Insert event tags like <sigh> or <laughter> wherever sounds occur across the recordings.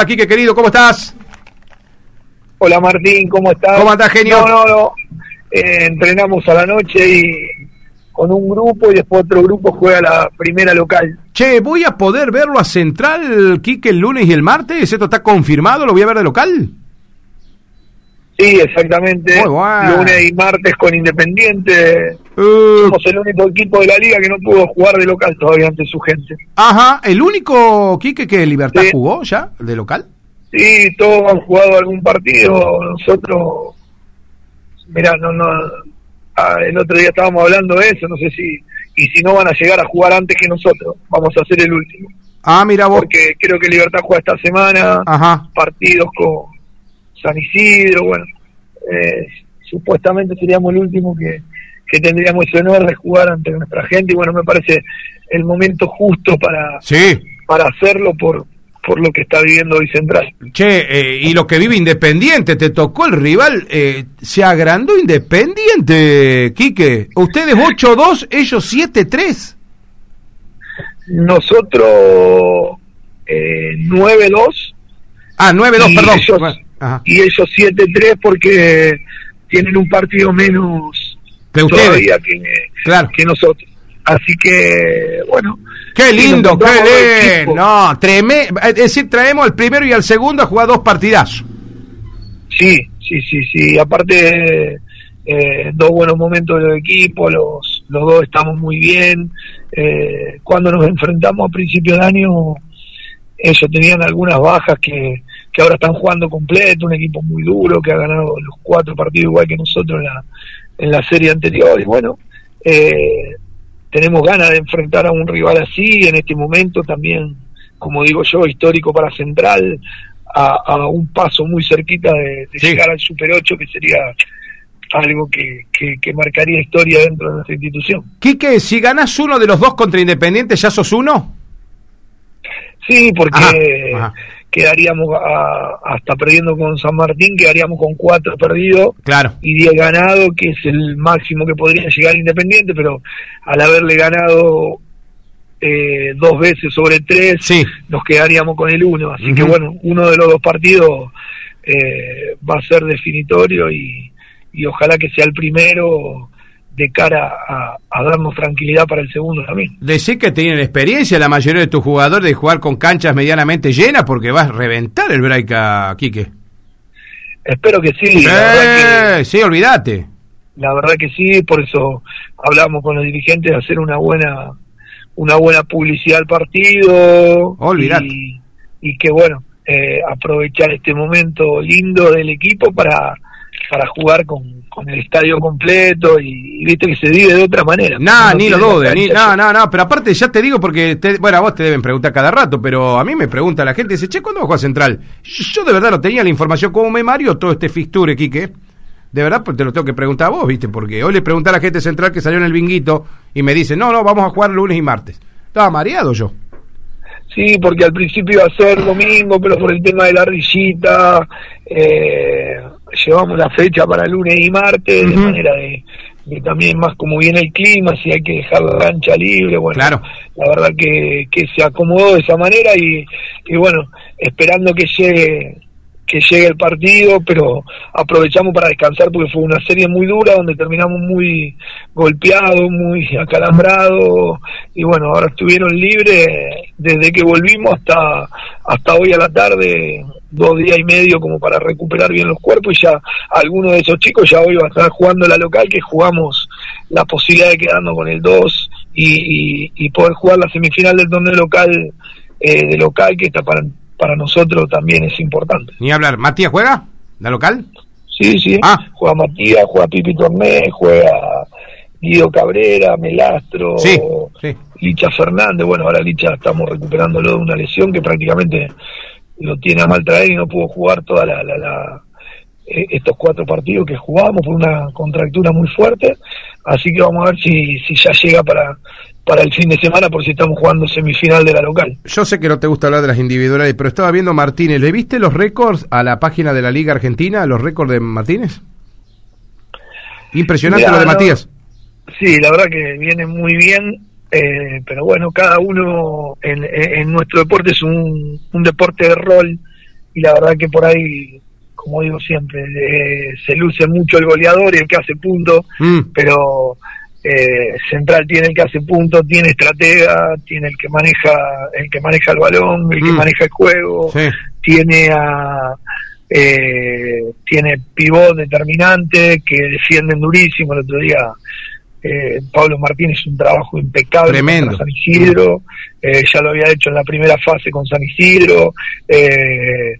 Hola, Quique, querido, ¿cómo estás? Hola, Martín, ¿cómo estás? ¿Cómo estás, genio? No, no, no. Eh, entrenamos a la noche y con un grupo y después otro grupo juega la primera local. Che, ¿voy a poder verlo a Central, Quique, el lunes y el martes? ¿Esto está confirmado? ¿Lo voy a ver de local? Sí, exactamente. Muy bueno. Lunes y martes con Independiente. Uh, Somos el único equipo de la liga que no pudo jugar de local todavía ante su gente. ajá, ¿el único, Quique, que Libertad Sí. jugó ya, de local? Sí, todos han jugado algún partido. Nosotros, mirá, no, no, ah, el otro día estábamos hablando de eso. No sé si, y si no van a llegar a jugar antes que nosotros. Vamos a ser el último. Ah, mira vos. Porque creo que Libertad juega esta semana. Ajá. partidos con San Isidro, bueno, eh, supuestamente seríamos el último que, que tendríamos ese honor de jugar ante nuestra gente y bueno, me parece el momento justo para, Sí. para hacerlo por, por lo que está viviendo hoy Central. Che, eh, y lo que vive Independiente, te tocó el rival, eh, se agrandó Independiente, Quique. Ustedes 8-2, ellos 7-3. Nosotros eh, 9-2 Ah, 9-2, Y perdón. ellos- ajá. y ellos 7-3 porque tienen un partido menos Que ustedes. todavía que, Claro. que nosotros. Así que, bueno. Qué lindo, qué lindo. No, treme, es decir, traemos al primero y al segundo a jugar dos partidazos. Sí, sí, sí, sí. Aparte, eh, dos buenos momentos del equipo, los, los dos estamos muy bien. Eh, cuando nos enfrentamos a principio de año, ellos tenían algunas bajas que, que ahora están jugando completo, un equipo muy duro que ha ganado los cuatro partidos igual que nosotros en la, en la serie anterior. Y bueno, eh, tenemos ganas de enfrentar a un rival así en este momento también, como digo yo, histórico para Central, a, a un paso muy cerquita de, de Sí. llegar al Super 8, que sería algo que, que, que marcaría historia dentro de nuestra institución. Quique, si ganás uno de los dos contra Independiente, ¿ya sos uno? Sí, porque Ajá, ajá. quedaríamos a- hasta perdiendo con San Martín, quedaríamos con cuatro perdidos Claro. y 10 ganados, que es el máximo que podría llegar Independiente, pero al haberle ganado eh, dos veces sobre tres, Sí. nos quedaríamos con el uno. Así que bueno, uno de los dos partidos eh, va a ser definitorio y, y ojalá que sea el primero de cara a, a darnos tranquilidad para el segundo también. Decir que tienen experiencia la mayoría de tus jugadores de jugar con canchas medianamente llenas porque vas a reventar el break a Quique. Espero que sí, que Eh, sí, olvídate. la verdad que sí, por eso hablamos con los dirigentes de hacer una buena una buena publicidad al partido Olvidate. y, y que bueno eh, aprovechar este momento lindo del equipo para para jugar con, con el estadio completo y, y viste que se vive de otra manera. No, No ni lo dudes, ni, no, no, no, pero aparte ya te digo porque, te- bueno, a vos te deben preguntar cada rato, pero a mí me pregunta la gente, dice, che, ¿cuándo va a jugar Central? Yo, yo de verdad no tenía la información, ¿cómo me mario todo este fixture, Quique? De verdad, pues te lo tengo que preguntar a vos, ¿viste? Porque hoy le pregunté a la gente Central que salió en el binguito y me dice, no, no, vamos a jugar lunes y martes. Estaba mareado yo. Sí, porque al principio iba a ser domingo, pero por el tema de la rillita, eh, llevamos la fecha para lunes y martes, de manera de, de también más como viene el clima, si hay que dejar la cancha libre, bueno, Claro. la verdad que, que se acomodó de esa manera y, y bueno, esperando que llegue que llegue el partido, pero aprovechamos para descansar porque fue una serie muy dura donde terminamos muy golpeados, muy acalambrados y bueno, ahora estuvieron libres desde que volvimos hasta hasta hoy a la tarde, dos días y medio como para recuperar bien los cuerpos y ya algunos de esos chicos ya hoy va a estar jugando la local que jugamos la posibilidad de quedarnos con el 2 y, y, y poder jugar la semifinal del torneo local eh, de local que está para para nosotros también es importante. Ni hablar. ¿Matías juega? ¿La local? Sí, sí. Ah. Juega Matías, juega Pipi Torné, juega Guido Cabrera, Melastro, Sí, sí. Licha Fernández. Bueno, ahora Licha estamos recuperándolo de una lesión que prácticamente lo tiene a mal traer y no pudo jugar toda la, la, la- eh, estos cuatro partidos que jugamos por una contractura muy fuerte. Así que vamos a ver si, si ya llega para, para el fin de semana por si estamos jugando semifinal de la local. Yo sé que no te gusta hablar de las individuales, pero estaba viendo Martínez. ¿Le viste los récords a la página de la Liga Argentina, los récords de Martínez? Impresionante Mirá, lo de no. Matías. Sí, la verdad que viene muy bien, eh, pero bueno, cada uno en, en- nuestro deporte es un, un deporte de rol y la verdad que por ahí, como digo siempre, eh, se luce mucho el goleador y el que hace punto, Mm. pero eh, Central tiene el que hace punto, tiene estratega, tiene el que maneja el que maneja el balón, el que Mm. maneja el juego, Sí. tiene a eh, tiene pivot determinante que defienden durísimo el otro día eh, Pablo Martínez un trabajo impecable Tremendo. San Isidro. Eh, ya lo había hecho en la primera fase con San Isidro. Eh,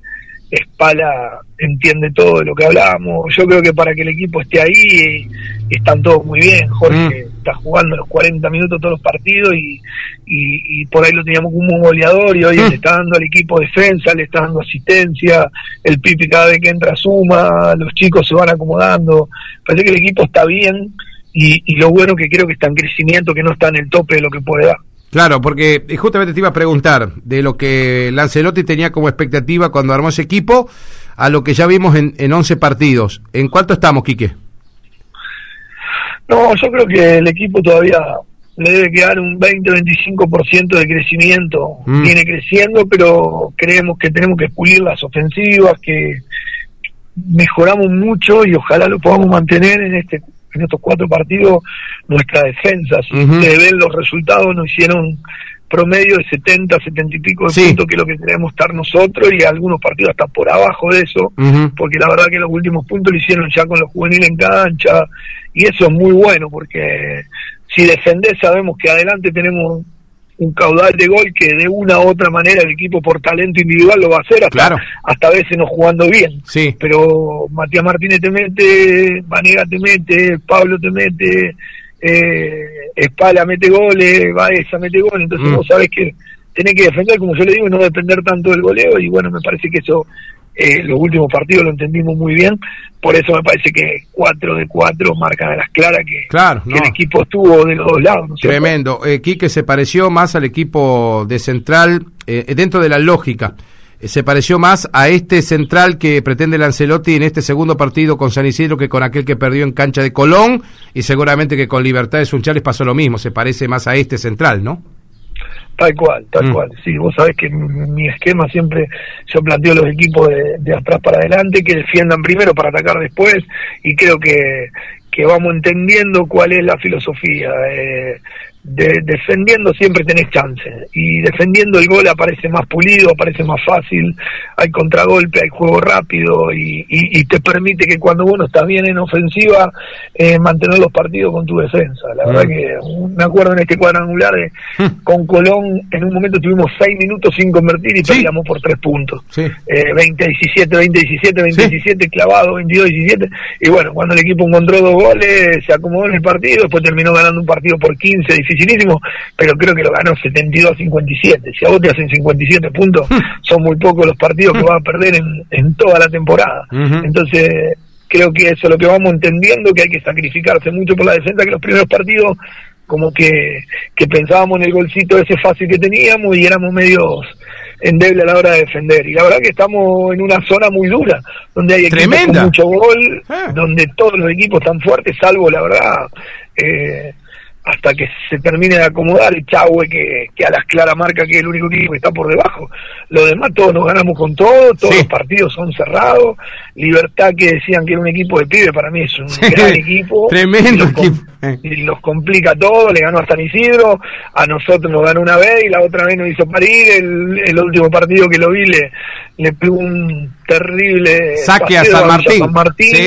Espala entiende todo de lo que hablamos. Yo creo que para que el equipo esté ahí están todos muy bien. Jorge está jugando los 40 minutos todos los partidos y, y, y por ahí lo teníamos como un goleador y hoy Mm. le está dando al equipo defensa, le está dando asistencia, el Pipi cada vez que entra suma, los chicos se van acomodando, parece que el equipo está bien y, y lo bueno que creo que está en crecimiento, que no está en el tope de lo que puede dar. Claro, porque eh, justamente te iba a preguntar de lo que Lancelotti tenía como expectativa cuando armó ese equipo a lo que ya vimos en, en 11 partidos. ¿En cuánto estamos, Quique? No, yo creo que el equipo todavía le debe quedar un 20-25% de crecimiento. Mm. Viene creciendo, pero creemos que tenemos que pulir las ofensivas, que mejoramos mucho y ojalá lo podamos mantener en este en estos cuatro partidos nuestra defensa. Si Ujú. ustedes ven los resultados, nos hicieron promedio de 70, 70 y pico de Sí. puntos, que es lo que queremos estar nosotros, y algunos partidos hasta por abajo de eso porque la verdad que los últimos puntos lo hicieron ya con los juveniles en cancha y eso es muy bueno porque si defendés sabemos que adelante tenemos un caudal de gol que de una u otra manera el equipo por talento individual lo va a hacer hasta, Claro. hasta a veces no jugando bien Sí. pero Matías Martínez te mete, Vanega te mete, Pablo te mete, eh, Espala mete goles, Baeza mete goles, entonces Mm. vos sabés que tenés que defender, como yo le digo, y no depender tanto del goleo, y bueno, me parece que eso, eh, los últimos partidos lo entendimos muy bien, por eso me parece que 4 de 4 marcan a las claras que, Claro, que no. el equipo estuvo de los dos lados, ¿no? Tremendo. Eh, Quique se pareció más al equipo de Central eh, dentro de la lógica. Eh, se pareció más a este Central que pretende Lancelotti en este segundo partido con San Isidro que con aquel que perdió en cancha de Colón y seguramente que con Libertad de Sunchales pasó lo mismo. Se parece más a este Central, ¿no? Tal cual, tal Mm. cual. Sí, vos sabés que mi esquema siempre yo planteo los equipos de, de atrás para adelante, que defiendan primero para atacar después, y creo que, que vamos entendiendo cuál es la filosofía. Eh, de- defendiendo siempre tenés chance, y defendiendo el gol aparece más pulido, aparece más fácil, hay contragolpe, hay juego rápido, y, y- y te permite que cuando uno está bien en ofensiva, eh, mantener los partidos con tu defensa. La verdad Mm. que me acuerdo en este cuadrangular de, Mm. con Colón en un momento tuvimos seis minutos sin convertir y Sí. perdíamos por tres puntos. Sí. Eh, 20-17, 20-17, 20-17, clavado, 22-17. Y bueno, cuando el equipo encontró dos goles, se acomodó en el partido, después terminó ganando un partido por 15, dificilísimo, pero creo que lo ganó 72-57. Si a vos te hacen 57 puntos, son muy pocos los partidos que vas a perder en, en toda la temporada. Entonces, creo que eso es lo que vamos entendiendo, que hay que sacrificarse mucho por la defensa, que los primeros partidos como que, que pensábamos en el golcito ese fácil que teníamos y éramos medios endebles a la hora de defender. Y la verdad que estamos en una zona muy dura, donde hay equipos con mucho gol, Ah. donde todos los equipos están fuertes, salvo la verdad, eh, hasta que se termine de acomodar el Chahue, que, que a las claras marca que es el único equipo que está por debajo. Lo demás todos nos ganamos con todo, todos Sí. los partidos son cerrados. Libertad que decían que era un equipo de pibe, para mí es un Sí. gran equipo. <laughs> Tremendo Y los equipo. Y los complica todo, le ganó a San Isidro, a nosotros nos ganó una vez y la otra vez nos hizo parir, el, el último partido que lo vi le, le pegó un terrible Saque a San Martín. San Martín. Sí.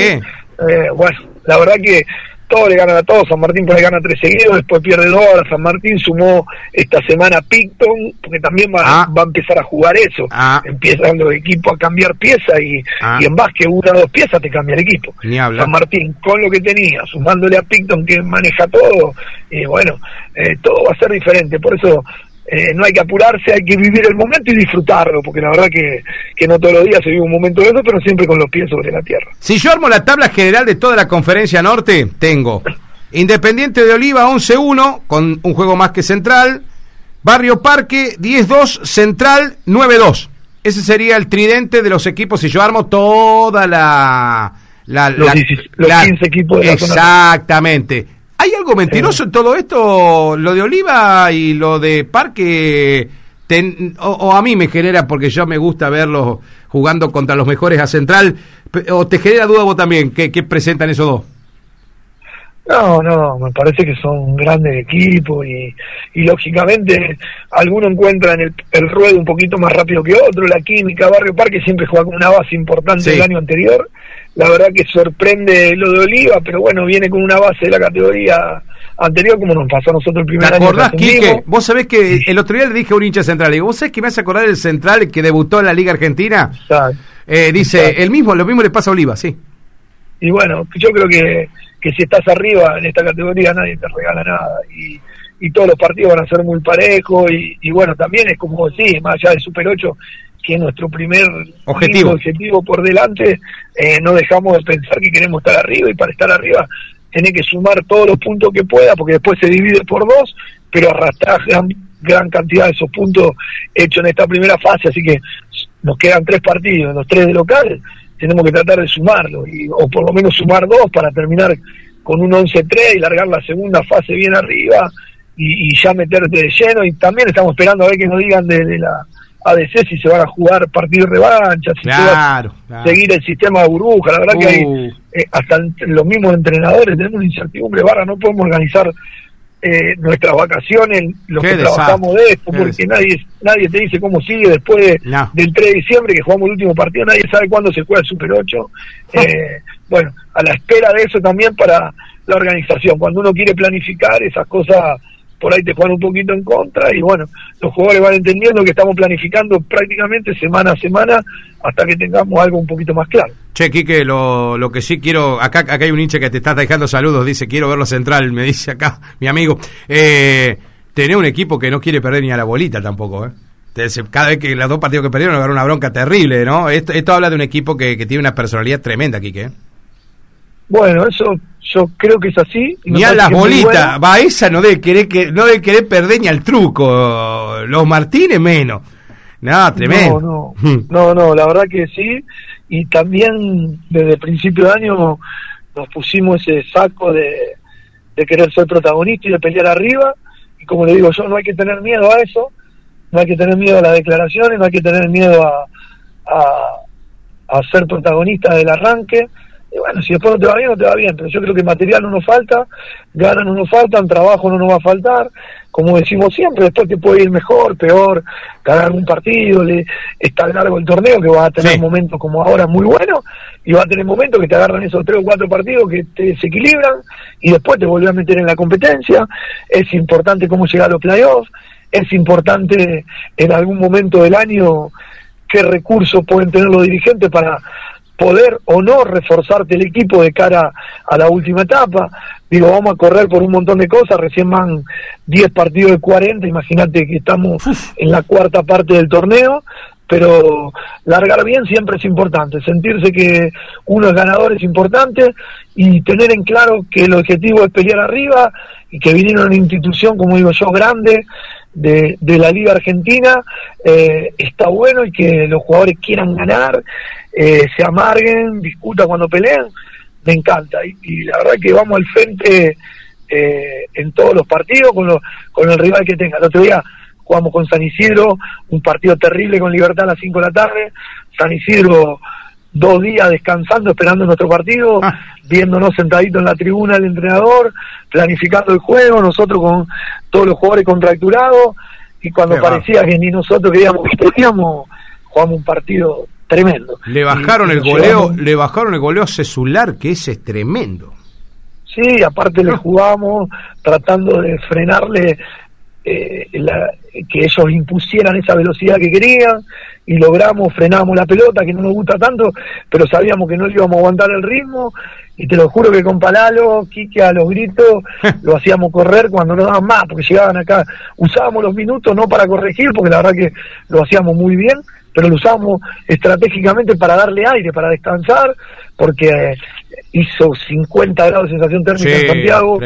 Eh, bueno, la verdad que todos le ganan a todos, San Martín por ahí gana tres seguidos, después pierde dos, ahora San Martín sumó esta semana Picton, porque también va, Ah. va a empezar a jugar eso, Ah. empiezan los equipos a cambiar piezas y, Ah. y en básquet una o dos piezas te cambia el equipo. Ni. San Martín con lo que tenía, sumándole a Picton que maneja todo, y bueno, eh, todo va a ser diferente, por eso eh, no hay que apurarse, hay que vivir el momento y disfrutarlo, porque la verdad que, que no todos los días se vive un momento de eso, pero siempre con los pies sobre la tierra. Si yo armo la tabla general de toda la conferencia norte, tengo Independiente de Oliva 11-1, con un juego más que Central. Barrio Parque 10-2, Central 9-2. Ese sería el tridente de los equipos si yo armo toda la... la, Los la- 16 los 15 equipos de la zona. ¿Hay algo mentiroso en todo esto? Lo de Oliva y lo de Parque... o, a mí me genera porque yo me gusta verlos jugando contra los mejores a Central. ¿O te genera duda vos también? ¿Qué, qué presentan esos dos? No, no, me parece que son grandes equipos y, y lógicamente algunos encuentran el, el ruedo un poquito más rápido que otro, la química, Barrio Parque siempre juega con una base importante el año anterior, la verdad que sorprende lo de Oliva, pero bueno, viene con una base de la categoría anterior como nos pasó a nosotros el primer ¿Te acordás, Quique? Vos sabés que el otro día le dije a un hincha central, digo, ¿vos sabés que me hace acordar el central que debutó en la Liga Argentina? Eh, dice, el mismo, lo mismo le pasa a Oliva, sí. Y bueno, yo creo que que si estás arriba en esta categoría nadie te regala nada. Y, y todos los partidos van a ser muy parejos y, y bueno, también es como decís, más allá del Super 8, que es nuestro primer objetivo, objetivo por delante, eh, no dejamos de pensar que queremos estar arriba y para estar arriba tenés que sumar todos los puntos que pueda porque después se divide por dos, pero arrastrar gran, gran cantidad de esos puntos hechos en esta primera fase, así que nos quedan tres partidos, los tres de local, tenemos que tratar de sumarlo, y, o por lo menos sumar dos para terminar con un 11-3 y largar la segunda fase bien arriba y, y, ya meterte de lleno. Y también estamos esperando a ver que nos digan de, de la ADC si se van a jugar partido de revancha, si claro, se va a claro. seguir el sistema de burbuja. La verdad Uh. que hay, eh, hasta los mismos entrenadores tenemos una incertidumbre, barra, no podemos organizar eh, nuestras vacaciones, los Qué que desastre, trabajamos de esto, qué porque nadie nadie te dice cómo sigue después de, No. del 3 de diciembre que jugamos el último partido, nadie sabe cuándo se juega el Super 8. <laughs> Eh, bueno, a la espera de eso también para la organización. Cuando uno quiere planificar, esas cosas por ahí te juegan un poquito en contra y bueno, los jugadores van entendiendo que estamos planificando prácticamente semana a semana hasta que tengamos algo un poquito más claro. Che, Quique, lo, lo que sí quiero, acá, acá hay un hincha que te está dejando saludos, dice, quiero verlo central, me dice acá mi amigo. Eh, tener un equipo que no quiere perder ni a la bolita tampoco, ¿eh? Cada vez que los dos partidos que perdieron agarró una bronca terrible, ¿no? Esto, esto habla de un equipo que, que tiene una personalidad tremenda, Quique. Bueno, eso yo creo que es así. Ni a las bolitas, bueno. va esa no debe querer que no debe querer perder ni al truco, los Martínez menos. No, tremendo. No, no, no, no, la verdad que sí. Y también desde el principio de año nos pusimos ese saco de, de querer ser protagonista y de pelear arriba. Y como le digo yo, no hay que tener miedo a eso, no hay que tener miedo a las declaraciones, no hay que tener miedo a, a, a ser protagonista del arranque. Y bueno, si después no te va bien, no te va bien, pero yo creo que material no nos falta, ganas no nos faltan, trabajo no nos va a faltar, como decimos siempre, después te puede ir mejor, peor, ganar un partido, le, está largo el torneo, que vas a tener Sí. momentos como ahora muy buenos, y vas a tener momentos que te agarran esos tres o cuatro partidos que te desequilibran, y después te vuelves a meter en la competencia, es importante cómo llegar a los playoffs, es importante en algún momento del año qué recursos pueden tener los dirigentes para poder o no reforzarte el equipo de cara a la última etapa. Digo, vamos a correr por un montón de cosas, recién van 10 partidos de 40, imagínate que estamos en la cuarta parte del torneo, pero largar bien siempre es importante, sentirse que uno es ganador es importante y tener en claro que el objetivo es pelear arriba y que vinieron a una institución, como digo yo, grande de, de la Liga Argentina, eh, está bueno y que los jugadores quieran ganar, eh, se amarguen, discutan cuando peleen, me encanta. Y, y la verdad que vamos al frente eh, en todos los partidos con, lo- con el rival que tenga. El otro día jugamos con San Isidro, un partido terrible con Libertad a las 5 de la tarde. San Isidro dos días descansando, esperando nuestro partido, Ah. viéndonos sentaditos en la tribuna el entrenador, planificando el juego, nosotros con todos los jugadores contracturados, y cuando Qué parecía que ni nosotros queríamos que jugamos un partido tremendo. Le bajaron Y- el goleo, llevamos- le bajaron el goleo celular, que ese es tremendo. Sí, aparte le jugamos tratando de frenarle eh, la- que ellos impusieran esa velocidad que querían y logramos, frenamos la pelota que no nos gusta tanto, pero sabíamos que no le íbamos a aguantar el ritmo y te lo juro que con Palalo, Quique a los gritos, lo hacíamos correr cuando no daban más, porque llegaban acá, usábamos los minutos no para corregir, porque la verdad que lo hacíamos muy bien, pero lo usábamos estratégicamente para darle aire, para descansar, porque eh, hizo 50 grados de sensación térmica Sí, en Santiago.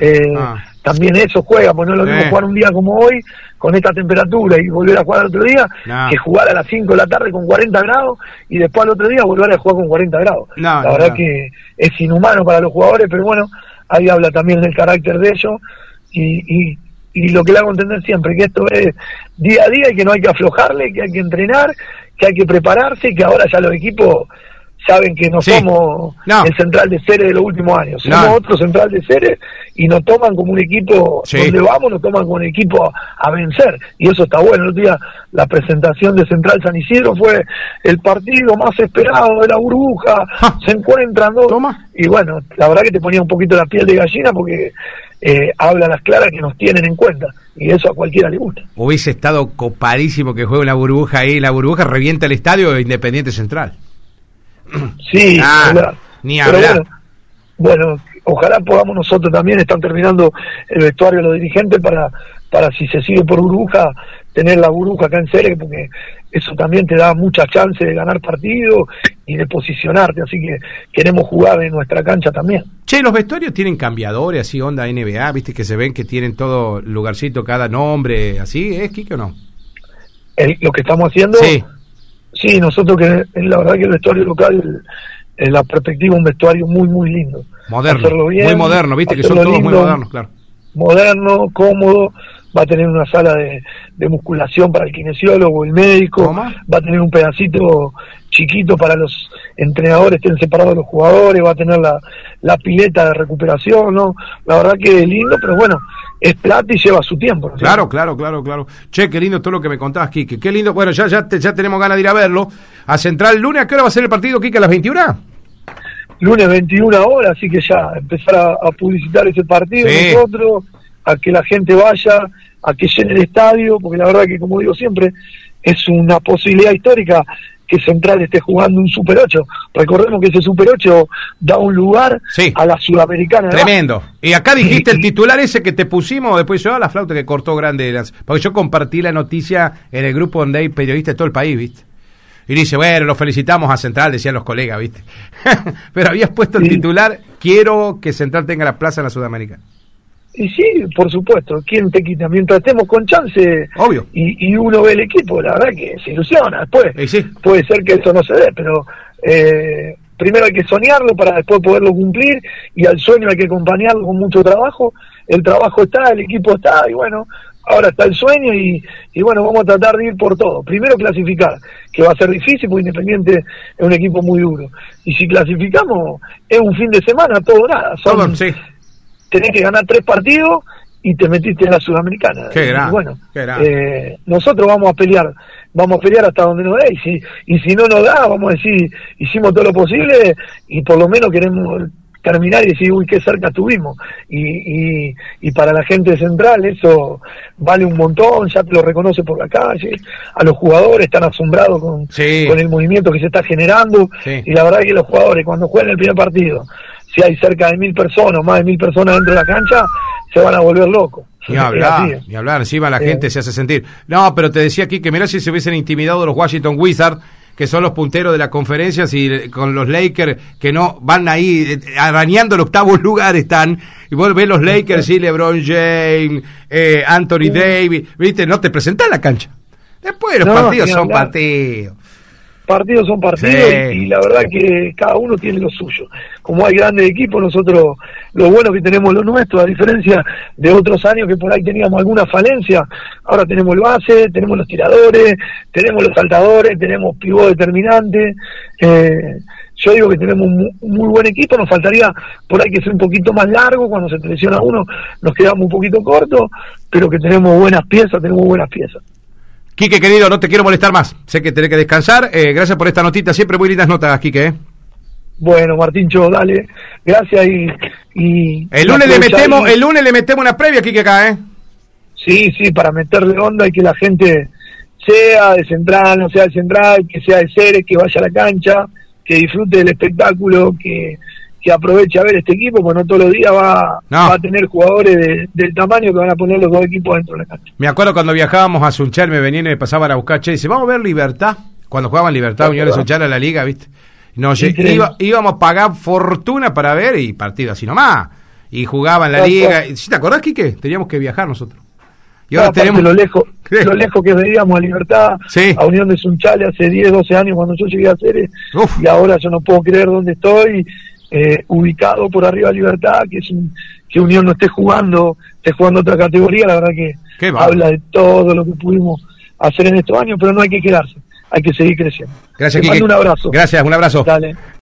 Eh, Ah. También eso juega, pues no es lo mismo jugar un día como hoy, con esta temperatura, y volver a jugar al otro día, No. que jugar a las 5 de la tarde con 40 grados, y después al otro día volver a jugar con 40 grados. No, la verdad no. que es inhumano para los jugadores, pero bueno, ahí habla también del carácter de ellos, y, y, y lo que le hago entender siempre, que esto es día a día y que no hay que aflojarle, que hay que entrenar que hay que prepararse y que ahora ya los equipos saben que no Sí. somos No. el central de Ceres de los últimos años, No. somos otro central de Ceres y nos toman como un equipo, Sí. donde vamos nos toman como un equipo a, a vencer y eso está bueno. El otro día la presentación de Central San Isidro fue el partido más esperado de la burbuja, Ja. se encuentran dos y bueno, la verdad que te ponía un poquito la piel de gallina porque eh, habla las claras que nos tienen en cuenta y eso a cualquiera le gusta. Hubiese estado copadísimo que juegue una burbuja ahí. La burbuja revienta el estadio de Independiente Central. <clears throat> Sí, Ah, ni hablar. ni Pero hablar. Bueno, bueno, ojalá podamos nosotros también, están terminando el vestuario los dirigentes para, para si se sigue por burbuja, tener la burbuja acá en Ceres, porque eso también te da mucha chance de ganar partidos y de posicionarte, así que queremos jugar en nuestra cancha también. Che, los vestuarios tienen cambiadores, así onda NBA, viste que se ven que tienen todo lugarcito, cada nombre, así, ¿es Kike o no? El- lo que estamos haciendo, Sí, sí, nosotros que la verdad que el vestuario local, en la perspectiva, un vestuario muy, muy lindo. moderno, bien, muy moderno, viste que son todos muy modernos, claro. moderno, cómodo, va a tener una sala de, de musculación para el kinesiólogo, el médico, va a tener un pedacito chiquito para los entrenadores, estén separados los jugadores, va a tener la, la pileta de recuperación, ¿no? La verdad que es lindo, pero bueno, es plata y lleva su tiempo. ¿no? Claro, claro, claro, claro. Che, qué lindo todo lo que me contabas, Kike. Qué lindo. Bueno, ya, ya, te- ya tenemos ganas de ir a verlo. A Central lunes, ¿a qué hora va a ser el partido, Kike? ¿A las 21? Lunes 21 horas, así que ya empezar a, a publicitar ese partido Sí. nosotros, a que la gente vaya, a que llene el estadio, porque la verdad que como digo siempre, es una posibilidad histórica que Central esté jugando un Super 8. Recordemos que ese Super 8 da un lugar Sí. a la Sudamericana. Tremendo. Y acá dijiste el titular ese que te pusimos, después yo, la flauta que cortó grande. las- Porque yo compartí la noticia en el grupo donde hay periodistas de todo el país, ¿viste? Y dice, bueno, lo felicitamos a Central, decían los colegas, ¿viste? <laughs> Pero habías puesto el Sí. titular, quiero que Central tenga la plaza en la Sudamericana. Y sí, por supuesto, ¿quién te quita? Mientras estemos con chance Obvio. y, y uno ve el equipo, la verdad que se ilusiona. Después Y sí. puede ser que eso no se dé, pero eh, primero hay que soñarlo para después poderlo cumplir y al sueño hay que acompañarlo con mucho trabajo. El trabajo está, el equipo está y bueno, ahora está el sueño y, y bueno, vamos a tratar de ir por todo. Primero clasificar, que va a ser difícil porque Independiente es un equipo muy duro. Y si clasificamos, es un fin de semana, todo nada. Son, sí. Tenés que ganar tres partidos y te metiste en la Sudamericana. Qué Y grande, bueno, qué eh, nosotros vamos a pelear, vamos a pelear hasta donde nos dé y si, y si no nos da, vamos a decir, hicimos todo lo posible y por lo menos queremos terminar y decir, uy, qué cerca estuvimos. Y, y, y para la gente Central eso vale un montón, ya te lo reconoce por la calle, a los jugadores están asombrados con, Sí. con el movimiento que se está generando Sí. y la verdad que los jugadores cuando juegan el primer partido, si hay cerca de mil personas, más de mil personas dentro de la cancha, se van a volver locos. Ni hablar, así. ni hablar, encima la Eh. gente se hace sentir. No, pero te decía aquí que mirá si se hubiesen intimidado los Washington Wizards, que son los punteros de la conferencia, si eh, con los Lakers que no van ahí eh, arañando el octavo <laughs> lugar están, y vos ves los Lakers, sí, LeBron James, eh, Anthony Davis, viste, no te presentás en la cancha. Después los No, partidos son hablar. partidos. Partidos son partidos Sí. y, la verdad que cada uno tiene lo suyo. Como hay grandes equipos, nosotros lo bueno que tenemos lo nuestro, a diferencia de otros años que por ahí teníamos alguna falencia, ahora tenemos el base, tenemos los tiradores, tenemos los saltadores, tenemos pivot determinante. Eh, yo digo que tenemos un mu- un muy buen equipo, nos faltaría por ahí que ser un poquito más largo, cuando se lesiona uno nos quedamos un poquito cortos, pero que tenemos buenas piezas, tenemos buenas piezas. Quique, querido, no te quiero molestar más. Sé que tenés que descansar. Eh, gracias por esta notita. Siempre muy lindas notas, Quique. ¿eh? Bueno, Martincho, dale, gracias y... y El lunes le metemos, y- el lunes le metemos una previa, Quique, acá, ¿eh? Sí, sí, para meterle onda y que la gente sea de Central, no sea de Central, que sea de Ceres, que vaya a la cancha, que disfrute del espectáculo, que, que aproveche a ver este equipo, porque no todos los días va, No. va a tener jugadores de- del tamaño que van a poner los dos equipos dentro de la cancha. Me acuerdo cuando viajábamos a Sunchal, me venían y me pasaban a buscar, che, dice, vamos a ver Libertad. Cuando jugaban Libertad, Unión de Sunchal a la liga, ¿viste? Nos iba- íbamos a pagar fortuna para ver y partido así nomás. Y jugaban la liga. ¿Sí te acordás, Quique? Teníamos que viajar nosotros. Y ahora tenemos... lo lejos, lo lejos que veíamos a Libertad, Sí. a Unión de Sunchales hace 10, 12 años cuando yo llegué a Ceres, Uf. y ahora yo no puedo creer dónde estoy, eh, ubicado por arriba de Libertad, que es un- que Unión no esté jugando, esté jugando otra categoría, la verdad que habla de todo lo que pudimos hacer en estos años, pero no hay que quedarse. Hay que seguir creciendo. Gracias, Te mando un abrazo. Gracias, un abrazo. Dale.